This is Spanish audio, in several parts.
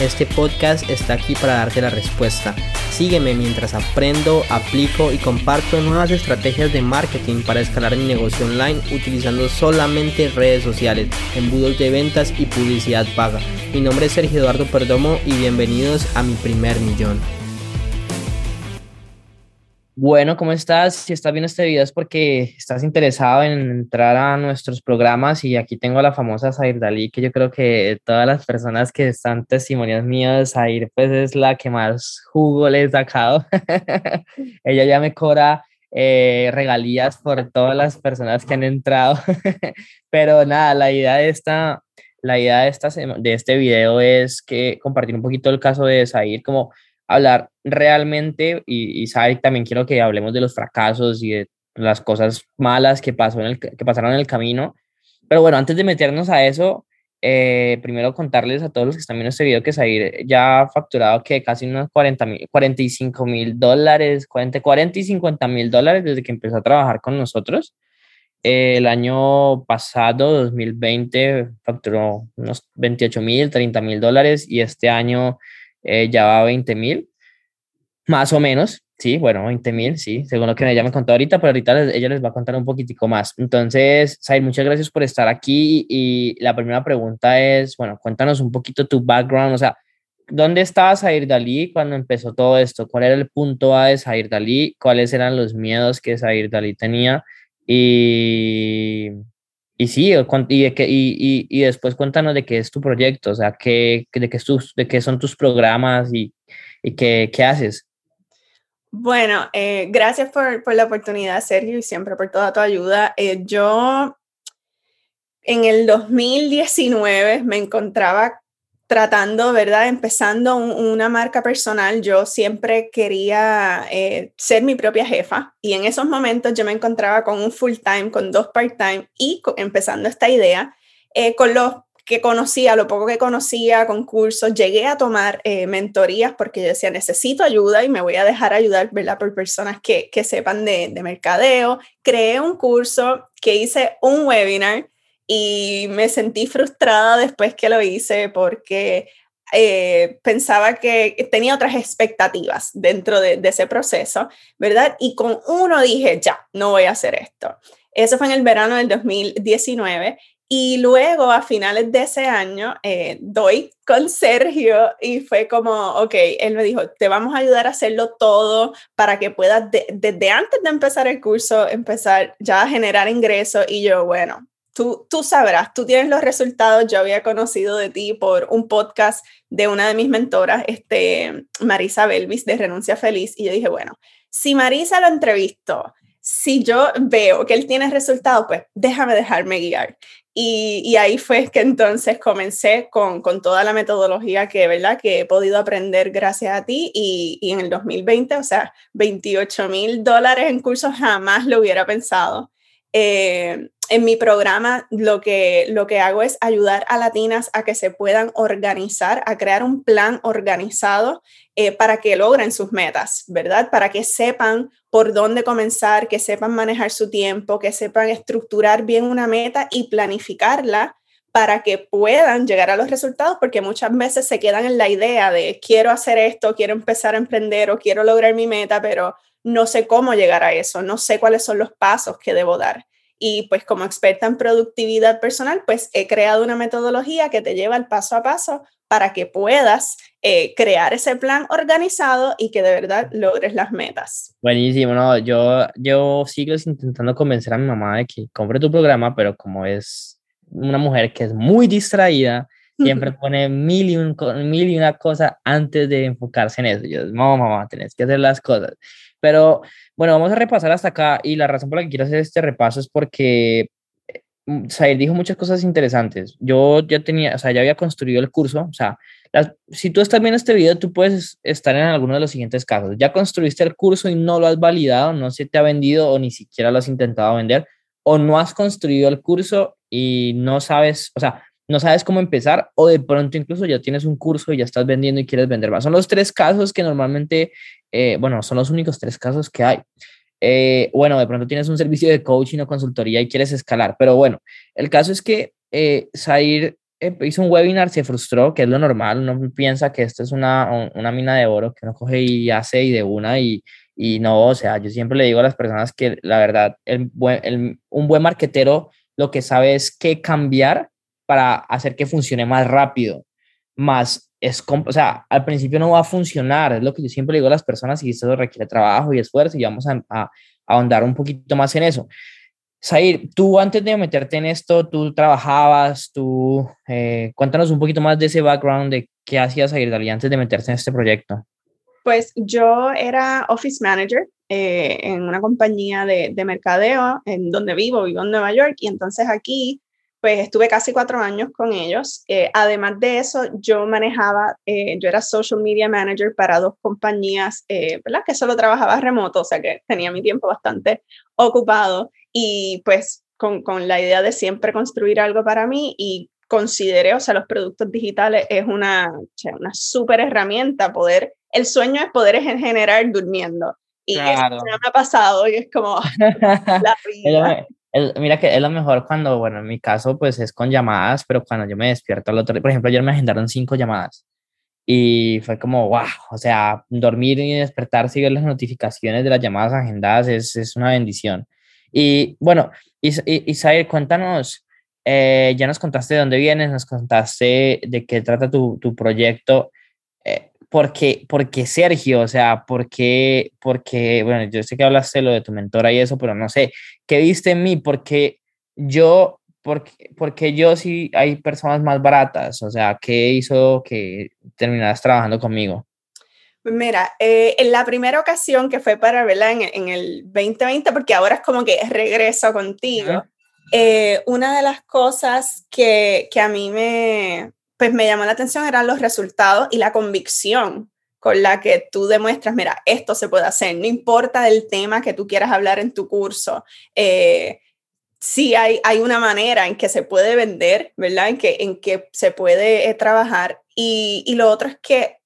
Este podcast está aquí para darte la respuesta. Sígueme mientras aprendo, aplico y comparto nuevas estrategias de marketing para escalar mi negocio online utilizando solamente redes sociales, embudos de ventas y publicidad paga. Mi nombre es Sergio Eduardo Perdomo y bienvenidos a mi primer millón. Bueno, ¿cómo estás? Si estás viendo este video es porque estás interesado en entrar a nuestros programas y aquí tengo a la famosa Zair Dalí, que yo creo que todas las personas que están testimonios míos, Zair pues es la que más jugo le he sacado. Ella ya me cobra eh, regalías por todas las personas que han entrado. Pero nada, la idea de esta, la idea de, esta, de este video es que compartir un poquito el caso de Zair, como hablar realmente, y, y también quiero que hablemos de los fracasos y de las cosas malas que, pasó en el, que pasaron en el camino. Pero bueno, antes de meternos a eso, eh, primero contarles a todos los que están viendo este video que Zair ya ha facturado que casi unos 40 mil, 45 mil dólares, 40, 40 y 50 mil dólares desde que empezó a trabajar con nosotros. Eh, el año pasado, 2020, facturó unos 28 mil, 30 mil dólares y este año eh, ya va a 20 mil, más o menos, sí, bueno, 20 mil, sí, según lo que ella me contó ahorita, pero ahorita ella les va a contar un poquitico más. Entonces, Said, muchas gracias por estar aquí y la primera pregunta es, bueno, cuéntanos un poquito tu background, o sea, ¿dónde estaba Sair Dalí cuando empezó todo esto? ¿Cuál era el punto A de Sair Dalí? ¿Cuáles eran los miedos que Sair Dalí tenía? Y y sí, y, y, y, y, después cuéntanos de qué es tu proyecto, o sea, qué, de, de qué son tus programas y, y qué, qué haces. Bueno, eh, gracias por, por, la oportunidad, Sergio, y siempre por toda tu ayuda. Eh, yo en el 2019 me encontraba tratando, ¿verdad? Empezando una marca personal, yo siempre quería eh, ser mi propia jefa y en esos momentos yo me encontraba con un full time, con dos part time y empezando esta idea, eh, con los que conocía, lo poco que conocía, con cursos, llegué a tomar eh, mentorías porque yo decía, necesito ayuda y me voy a dejar ayudar, ¿verdad? Por personas que, que sepan de, de mercadeo. Creé un curso que hice un webinar y me sentí frustrada después que lo hice porque eh, pensaba que tenía otras expectativas dentro de, ese proceso, ¿verdad? Y con uno dije, ya, no voy a hacer esto. Eso fue en el verano del 2019 y luego a finales de ese año eh, doy con Sergio y fue como, ok, él me dijo, te vamos a ayudar a hacerlo todo para que puedas desde antes de empezar el curso empezar ya a generar ingresos y yo, bueno, Tú, sabrás, tú tienes los resultados. Yo había conocido de ti por un podcast de una de mis mentoras, este, Marisa Belvis, de Renuncia Feliz, y yo dije, bueno, si Marisa lo entrevistó, si yo veo que él tiene resultados, pues déjame dejarme guiar. Y, ahí fue que entonces comencé con, con, toda la metodología que, ¿verdad? que he podido aprender gracias a ti y, y en el 2020, o sea, 28 mil dólares en cursos jamás lo hubiera pensado. Eh, en mi programa lo que, lo que hago es ayudar a latinas a que se puedan organizar, a crear un plan organizado eh, para que logren sus metas, ¿verdad? Para que sepan por dónde comenzar, que sepan manejar su tiempo, que sepan estructurar bien una meta y planificarla para que puedan llegar a los resultados, porque muchas veces se quedan en la idea de quiero hacer esto, quiero empezar a emprender o quiero lograr mi meta, pero no sé cómo llegar a eso, no sé cuáles son los pasos que debo dar. Y pues como experta en productividad personal, pues he creado una metodología que te lleva el paso a paso para que puedas eh, crear ese plan organizado y que de verdad logres las metas. Buenísimo, no, yo, yo sigo intentando convencer a mi mamá de que compre tu programa, pero como es una mujer que es muy distraída, siempre pone mil y, un, mil y una cosa antes de enfocarse en eso. Yo, no, mamá, tenés que hacer las cosas. Pero bueno, vamos a repasar hasta acá y la razón por la que quiero hacer este repaso es porque Sair mm, dijo muchas cosas interesantes. Yo ya tenía, o sea, ya había construido el curso, o sea, si tú estás viendo este video, tú puedes estar en alguno de los siguientes casos. Ya construiste el curso y no lo has validado, no se te ha vendido o ni siquiera lo has intentado vender, o no has construido el curso y no sabes, o sea, no sabes cómo empezar o de pronto incluso ya tienes un curso y ya estás vendiendo y quieres vender más. Son los tres casos que normalmente, eh, bueno, son los únicos tres casos que hay. Eh, bueno, de pronto tienes un servicio de coaching o consultoría y quieres escalar, pero bueno, el caso es que eh, eh, hizo un webinar, se frustró, que es lo normal, uno piensa que esto es una, una mina de oro que uno coge y hace y de una y, y no, o sea, yo siempre le digo a las personas que la verdad, el, un buen marquetero lo que sabe es qué cambiar para hacer que funcione más rápido, más es, o sea, al principio no va a funcionar, es lo que yo siempre digo a las personas y esto requiere trabajo y esfuerzo y vamos a, a, ahondar un poquito más en eso. Sair, tú antes de meterte en esto, tú trabajabas, tú, eh, cuéntanos un poquito más de ese background de qué hacías Sair Dalí antes de meterse en este proyecto. Pues yo era office manager eh, en una compañía de, de mercadeo en donde vivo, vivo en Nueva York y entonces aquí pues estuve casi cuatro años con ellos. Eh, además de eso, yo manejaba, eh, yo era social media manager para dos compañías, eh, ¿verdad? Que solo trabajaba remoto, o sea que tenía mi tiempo bastante ocupado y pues con, con la idea de siempre construir algo para mí y consideré, o sea, los productos digitales es una, una súper herramienta, poder, el sueño es poder generar durmiendo. Y claro. eso me ha pasado y es como la vida mira que es lo mejor cuando, bueno, en mi caso, pues es con llamadas, pero cuando yo me despierto al otro por ejemplo, ayer me agendaron cinco llamadas y fue como, wow, o sea, dormir y despertar, ver las notificaciones de las llamadas agendadas es, es una bendición. Y bueno, Is Isaías, cuéntanos, eh, ya nos contaste de dónde vienes, nos contaste de qué trata tu, tu proyecto. Porque, porque Sergio, o sea, porque, porque, bueno, yo sé que hablaste lo de tu mentora y eso, pero no sé, ¿qué viste en mí? Porque yo, porque, porque yo sí hay personas más baratas, o sea, ¿qué hizo que terminaras trabajando conmigo? Pues mira, eh, en la primera ocasión que fue para verla en, en, el 2020, porque ahora es como que regreso contigo, eh, una de las cosas que, que a mí me, pues me llamó la atención eran los resultados y la convicción con la que tú demuestras, mira, esto se puede hacer, no importa el tema que tú quieras hablar en tu curso. Eh, sí hay, hay una manera en que se puede vender, ¿verdad? En que, en que se puede eh, trabajar. Y, y, lo otro es que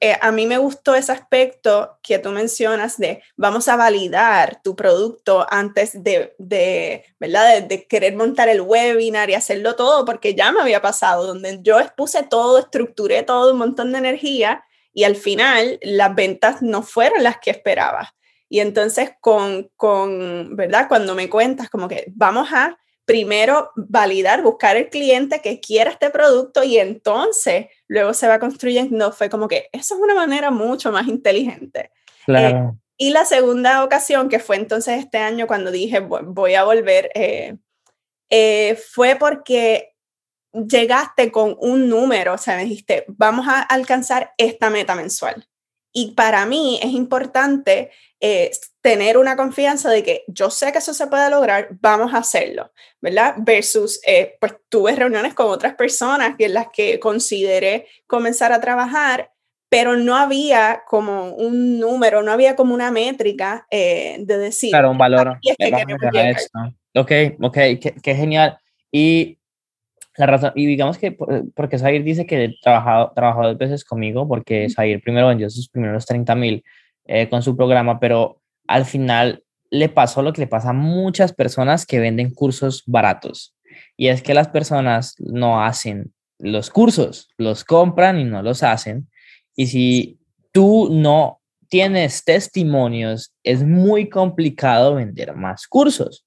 eh, a mí me gustó ese aspecto que tú mencionas de vamos a validar tu producto antes de, de ¿verdad? De, querer montar el webinar y hacerlo todo, porque ya me había pasado, donde yo expuse todo, estructuré todo, un montón de energía y al final las ventas no fueron las que esperaba. Y entonces con, con, ¿verdad? Cuando me cuentas como que vamos a primero validar, buscar el cliente que quiera este producto y entonces luego se va construyendo. Fue como que eso es una manera mucho más inteligente. Claro. Eh, y la segunda ocasión, que fue entonces este año cuando dije voy a volver, eh, eh, fue porque llegaste con un número, o sea, me dijiste, vamos a alcanzar esta meta mensual. Y para mí es importante eh, tener una confianza de que yo sé que eso se puede lograr, vamos a hacerlo, ¿verdad? Versus, eh, pues tuve reuniones con otras personas en las que consideré comenzar a trabajar, pero no había como un número, no había como una métrica eh, de decir. Claro, un valor. Es que esto. Ok, ok, qué, qué genial. Y la razón, y digamos que porque Zair dice que trabajado, trabajado dos veces conmigo, porque Zair primero vendió sus primeros 30 mil eh, con su programa, pero al final le pasó lo que le pasa a muchas personas que venden cursos baratos. Y es que las personas no hacen los cursos, los compran y no los hacen. Y si tú no tienes testimonios, es muy complicado vender más cursos.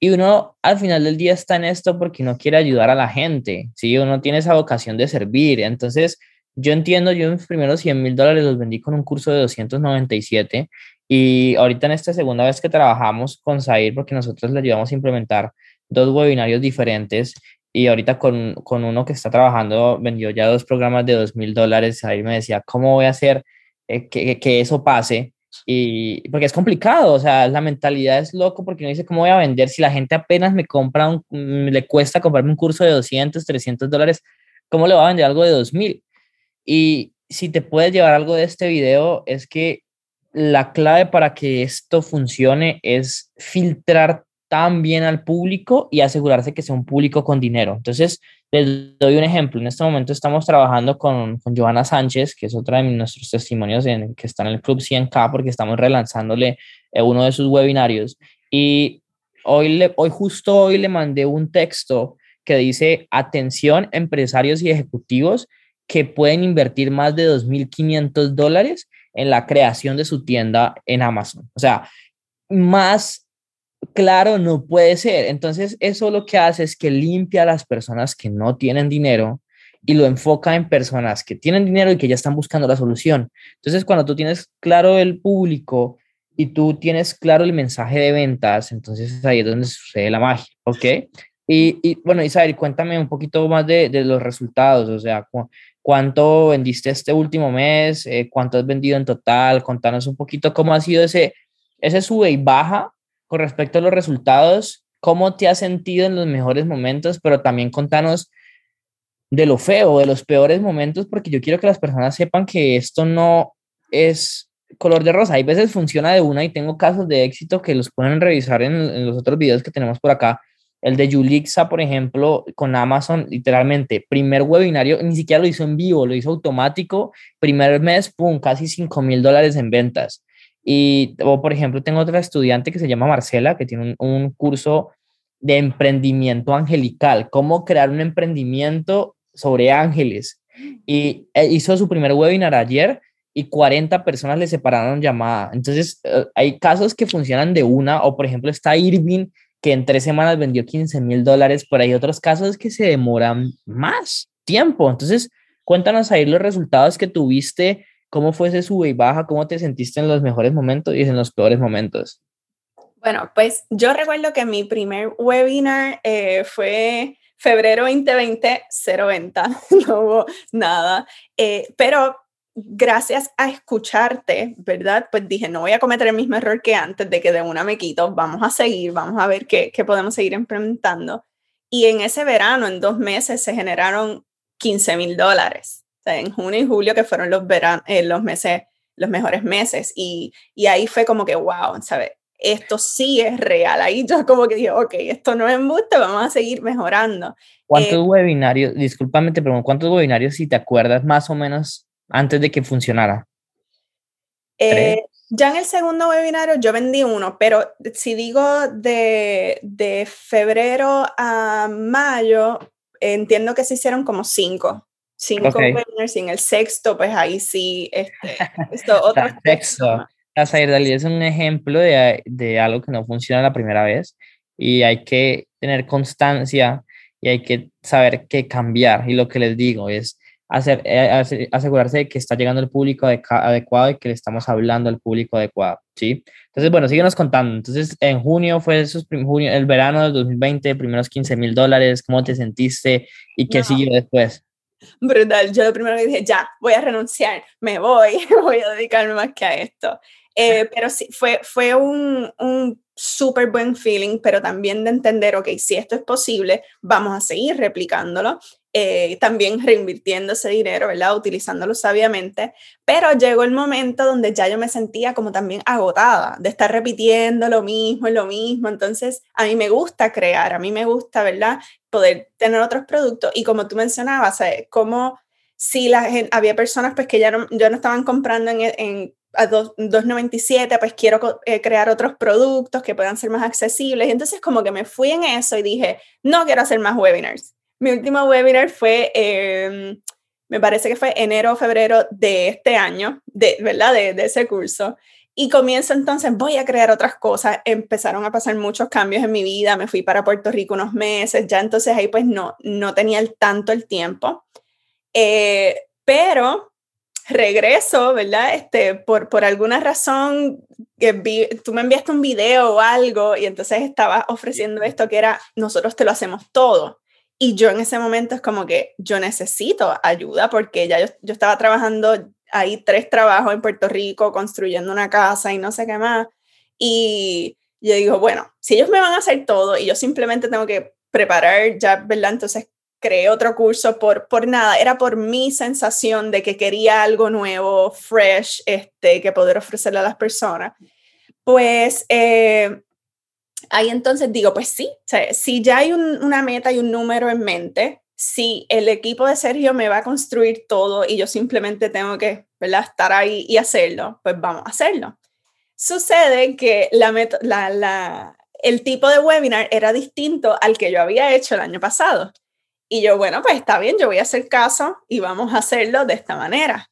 Y uno al final del día está en esto porque no quiere ayudar a la gente, ¿sí? Uno tiene esa vocación de servir. Entonces, yo entiendo, yo mis primeros 100 mil dólares los vendí con un curso de 297 y ahorita en esta segunda vez que trabajamos con Zair, porque nosotros le ayudamos a implementar dos webinarios diferentes y ahorita con, con uno que está trabajando vendió ya dos programas de 2 mil dólares. Zair me decía, ¿cómo voy a hacer eh, que, que eso pase? Y porque es complicado, o sea, la mentalidad es loco porque uno dice, ¿cómo voy a vender si la gente apenas me compra, mm, le cuesta comprarme un curso de 200, 300 dólares, ¿cómo le va a vender algo de 2000? Y si te puedes llevar algo de este video es que la clave para que esto funcione es filtrar tan bien al público y asegurarse que sea un público con dinero. Entonces, les doy un ejemplo. En este momento estamos trabajando con, con Joana Sánchez, que es otra de nuestros testimonios en, que está en el Club 100K, porque estamos relanzándole eh, uno de sus webinarios. Y hoy, le, hoy, justo hoy le mandé un texto que dice, atención, empresarios y ejecutivos que pueden invertir más de 2.500 dólares en la creación de su tienda en Amazon. O sea, más claro no puede ser. Entonces, eso lo que hace es que limpia a las personas que no tienen dinero y lo enfoca en personas que tienen dinero y que ya están buscando la solución. Entonces, cuando tú tienes claro el público y tú tienes claro el mensaje de ventas, entonces ahí es donde sucede la magia, ¿ok? Y, y bueno, Isabel, cuéntame un poquito más de, de los resultados, o sea, cuánto vendiste este último mes, eh, cuánto has vendido en total, contanos un poquito cómo ha sido ese, ese sube y baja con respecto a los resultados, cómo te has sentido en los mejores momentos, pero también contanos de lo feo, de los peores momentos, porque yo quiero que las personas sepan que esto no es color de rosa. Hay veces funciona de una y tengo casos de éxito que los pueden revisar en, los otros videos que tenemos por acá. El de Yulixa, por ejemplo, con Amazon, literalmente, primer webinario, ni siquiera lo hizo en vivo, lo hizo automático. Primer mes, pum, casi 5 mil dólares en ventas. Y, o por ejemplo, tengo otra estudiante que se llama Marcela, que tiene un, curso de emprendimiento angelical, cómo crear un emprendimiento sobre ángeles. Y eh, hizo su primer webinar ayer y 40 personas le separaron llamada. Entonces, eh, hay casos que funcionan de una, o por ejemplo está Irving, que en tres semanas vendió 15 mil dólares, pero hay otros casos que se demoran más tiempo. Entonces, cuéntanos ahí los resultados que tuviste ¿Cómo fue ese sube y baja? ¿Cómo te sentiste en los mejores momentos y en los peores momentos? Bueno, pues yo recuerdo que mi primer webinar eh, fue febrero 2020, cero venta, no hubo nada, eh, pero gracias a escucharte, ¿verdad? Pues dije, no voy a cometer el mismo error que antes de que de una me quito, vamos a seguir, vamos a ver qué, qué podemos seguir implementando. Y en ese verano, en dos meses, se generaron 15 mil dólares en junio y julio, que fueron los, eh, los meses, los mejores meses. Y, y ahí fue como que, wow, ¿sabes? Esto sí es real. Ahí yo como que dije, ok, esto no es embuste, vamos a seguir mejorando. ¿Cuántos eh, webinarios, discúlpame, te pregunto, cuántos webinarios, si te acuerdas más o menos, antes de que funcionara? Eh, ya en el segundo webinario yo vendí uno, pero si digo de, de febrero a mayo, entiendo que se hicieron como cinco cinco okay. webinars y en el sexto, pues ahí sí, este, esto, otro sexto. La es un ejemplo de, de, algo que no funciona la primera vez y hay que tener constancia y hay que saber qué cambiar. Y lo que les digo es hacer, eh, asegurarse de que está llegando el público adecuado y que le estamos hablando al público adecuado, ¿sí? Entonces, bueno, síguenos contando. Entonces, en junio fue esos, junio, el verano del 2020, primeros 15 mil dólares, ¿cómo te sentiste y qué siguió después? brutal. Yo lo primero que dije, ya, voy a renunciar, me voy, voy a dedicarme más que a esto. Eh, pero sí, fue, fue un, un súper buen feeling, pero también de entender, ok, si esto es posible, vamos a seguir replicándolo eh, también reinvirtiendo ese dinero, ¿verdad? Utilizándolo sabiamente, pero llegó el momento donde ya yo me sentía como también agotada de estar repitiendo lo mismo lo mismo, entonces a mí me gusta crear, a mí me gusta, ¿verdad? Poder tener otros productos y como tú mencionabas. Como si la gente, había personas pues que ya no, no estaban comprando en, en a 2.97, pues quiero eh, crear otros productos que puedan ser más accesibles. Y entonces como que me fui en eso y dije, no quiero hacer más webinars mi último webinar fue, em, me parece que fue enero o febrero de este año, de, ¿verdad? De, de, ese curso. Y comienzo entonces, voy a crear otras cosas. Empezaron a pasar muchos cambios en mi vida. Me fui para Puerto Rico unos meses. Ya entonces ahí pues no, no tenía el, tanto el tiempo. Eh, pero regreso, ¿verdad? Este, por, por alguna razón, que vi, tú me enviaste un video o algo y entonces estaba ofreciendo esto que era, nosotros te lo hacemos todo. Y yo en ese momento es como que yo necesito ayuda porque ya yo, yo estaba trabajando ahí tres trabajos en Puerto Rico, construyendo una casa y no sé qué más. Y yo digo, bueno, si ellos me van a hacer todo y yo simplemente tengo que preparar ya, ¿verdad? Entonces creé otro curso por, por nada, era por mi sensación de que quería algo nuevo, fresh, este, que poder ofrecerle a las personas. Pues eh, ahí entonces digo, pues sí, si ya hay una meta y un número en mente, si el equipo de Sergio me va a construir todo y yo simplemente tengo que ¿verdad? estar ahí y hacerlo, pues vamos a hacerlo. Sucede que el tipo de webinar era distinto al que yo había hecho el año pasado. Y yo, bueno, pues está bien, yo voy a hacer caso y vamos a hacerlo de esta manera.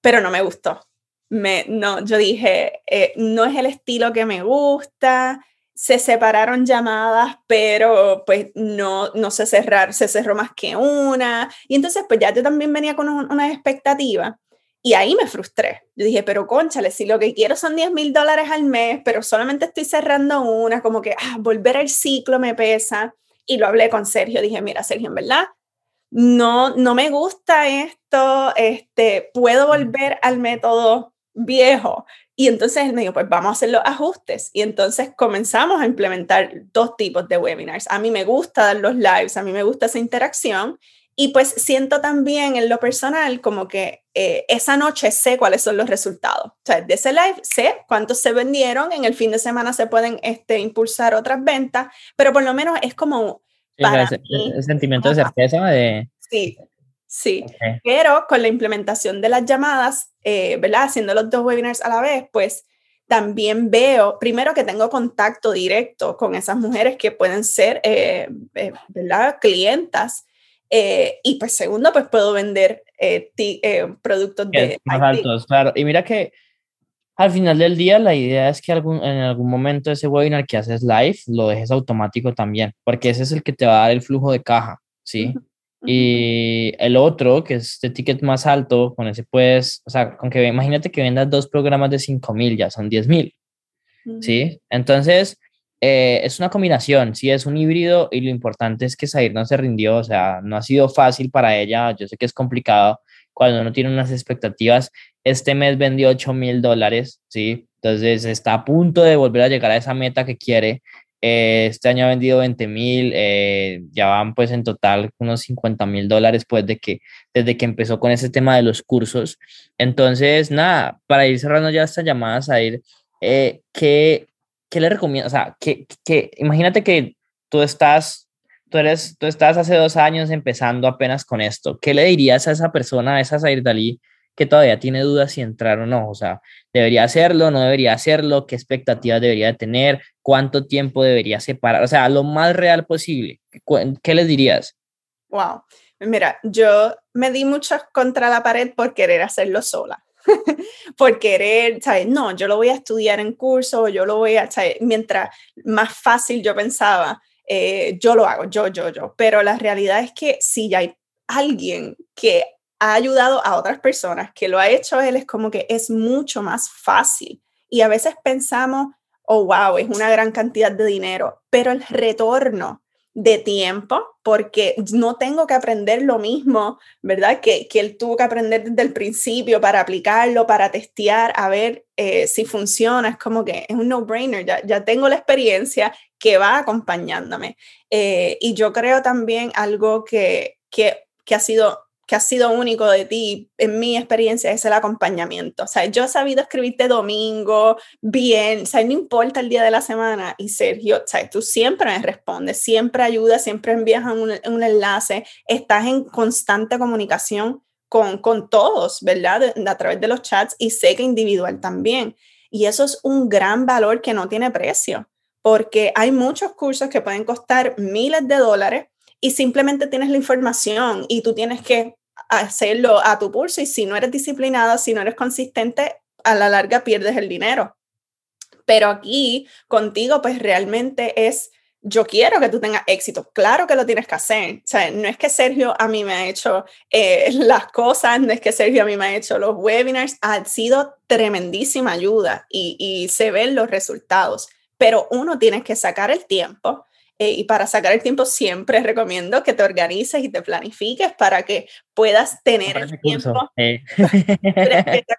Pero no me gustó. Me, no, yo dije, eh, no es el estilo que me gusta, se separaron llamadas, pero pues no, no se cerrar, se cerró más que una. Y entonces pues ya yo también venía con una expectativa y ahí me frustré. Yo dije, pero conchale, si lo que quiero son 10 mil dólares al mes, pero solamente estoy cerrando una, como que ah, volver al ciclo me pesa. Y lo hablé con Sergio. Dije, mira, Sergio, en verdad, no, no me gusta esto, este, puedo volver al método viejo. Y entonces él me dijo, pues vamos a hacer los ajustes. Y entonces comenzamos a implementar dos tipos de webinars. A mí me gusta dar los lives, a mí me gusta esa interacción. Y pues siento también en lo personal como que eh, esa noche sé cuáles son los resultados. O sea, de ese live sé cuántos se vendieron, en el fin de semana se pueden este, impulsar otras ventas, pero por lo menos es como... para el sentimiento de certeza de... Sí, sí. Pero con la implementación de las llamadas, eh, ¿verdad? Haciendo los dos webinars a la vez, pues también veo, primero que tengo contacto directo con esas mujeres que pueden ser, eh, ¿verdad? Clientas eh, y pues segundo, pues puedo vender eh, eh, productos de... Más altos, claro. Y mira que al final del día la idea es que algún, en algún momento ese webinar que haces live lo dejes automático también, porque ese es el que te va a dar el flujo de caja, ¿sí? Y el otro, que es de ticket más alto, con ese puedes, o sea, con que imagínate que vendas dos programas de 5 mil, ya son 10 mil, ¿sí? Entonces, eh, es una combinación, sí, es un híbrido y lo importante es que Zair no se rindió, o sea, no ha sido fácil para ella, yo sé que es complicado cuando uno tiene unas expectativas, este mes vendió 8 mil dólares, sí, entonces está a punto de volver a llegar a esa meta que quiere, eh, este año ha vendido 20 mil, eh, ya van pues en total unos 50 mil dólares pues de que, desde que empezó con ese tema de los cursos, entonces nada, para ir cerrando ya esta llamada, Zair, eh, ¿qué, ¿qué le recomiendo? O sea, que, que, imagínate que tú estás, tú eres, tú estás hace dos años empezando apenas con esto. ¿Qué le dirías a esa persona, a esa Zair Dalí, que todavía tiene dudas si entrar o no? O sea, ¿debería hacerlo, no debería hacerlo? ¿Qué expectativas debería tener? ¿Cuánto tiempo debería separar? O sea, lo más real posible. ¿Qué les dirías? Wow. Mira, yo me di mucho contra la pared por querer hacerlo sola. por querer, ¿sabes? No, yo lo voy a estudiar en curso, yo lo voy a, ¿sabes? Mientras más fácil yo pensaba, eh, yo lo hago, yo, yo, yo. Pero la realidad es que si ya hay alguien que ha ayudado a otras personas, que lo ha hecho él, es como que es mucho más fácil. Y a veces pensamos, oh, wow, es una gran cantidad de dinero, pero el retorno de tiempo, porque no tengo que aprender lo mismo, ¿verdad? Que, que él tuvo que aprender desde el principio para aplicarlo, para testear, a ver eh, si funciona. Es como que es un no-brainer, ya, ya tengo la experiencia que va acompañándome. Eh, y yo creo también algo que, que, que ha sido que ha sido único de ti, en mi experiencia, es el acompañamiento. O sea, yo he sabido escribirte domingo, bien, o sea, no importa el día de la semana. Y Sergio, o sea, tú siempre me respondes, siempre ayudas, siempre envías un, un enlace, estás en constante comunicación con, con todos, ¿verdad? a través de los chats y sé que individual también. Y eso es un gran valor que no tiene precio, porque hay muchos cursos que pueden costar miles de dólares y simplemente tienes la información y tú tienes que hacerlo a tu pulso y si no eres disciplinada, si no eres consistente, a la larga pierdes el dinero. Pero aquí contigo pues realmente es, yo quiero que tú tengas éxito, claro que lo tienes que hacer. O sea, no es que Sergio a mí me ha hecho eh, las cosas, no es que Sergio a mí me ha hecho los webinars, ha sido tremendísima ayuda y, y se ven los resultados, pero uno tiene que sacar el tiempo eh, y para sacar el tiempo siempre recomiendo que te organices y te planifiques para que puedas tener el tiempo. Eh.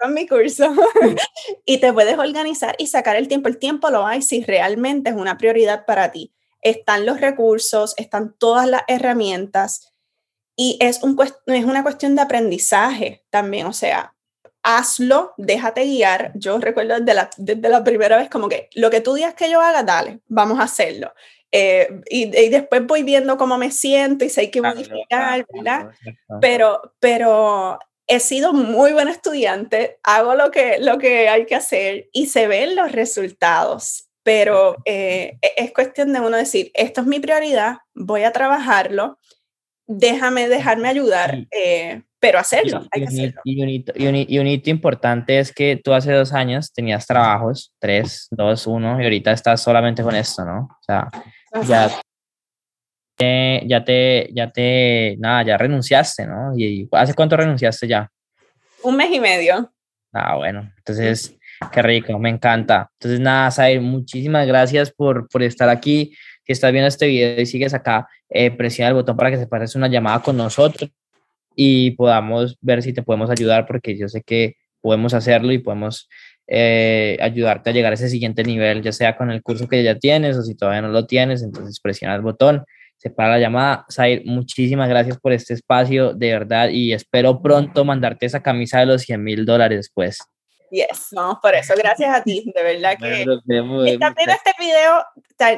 con mi curso. y te puedes organizar y sacar el tiempo. El tiempo lo hay si realmente es una prioridad para ti. Están los recursos, están todas las herramientas y es, un, es una cuestión de aprendizaje también. O sea, hazlo, déjate guiar. Yo recuerdo desde la, desde la primera vez como que lo que tú digas que yo haga, dale, vamos a hacerlo. Eh, y, y, después voy viendo cómo me siento y sé que modificar, ¿verdad? Pero, pero he sido muy buen estudiante, hago lo que, lo que hay que hacer y se ven los resultados, pero eh, e, es cuestión de uno decir, esto es mi prioridad, voy a trabajarlo, déjame, dejarme ayudar, eh, pero hacerlo, hay que hacerlo. Y un, hito, y, un hito, importante es que tú hace dos años tenías trabajos, tres, dos, uno, y ahorita estás solamente con esto, ¿no? O sea, ya ya te, ya te, nada, ya renunciaste, ¿no? ¿Y hace cuánto renunciaste ya? Un mes y medio. Ah, bueno, entonces, qué rico, me encanta. Entonces, nada, Sair, muchísimas gracias por, por estar aquí. Si estás viendo este video y sigues acá, eh, presiona el botón para que se pase una llamada con nosotros y podamos ver si te podemos ayudar, porque yo sé que podemos hacerlo y podemos eh, ayudarte a llegar a ese siguiente nivel, ya sea con el curso que ya tienes o si todavía no lo tienes, entonces presiona el botón se para la llamada. Zair, muchísimas gracias por este espacio, de verdad, y espero pronto mandarte esa camisa de los 100 mil dólares, pues. Yes, no, por eso, gracias a ti, de verdad que estás viendo este video,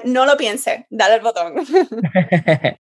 no lo piense, dale el botón.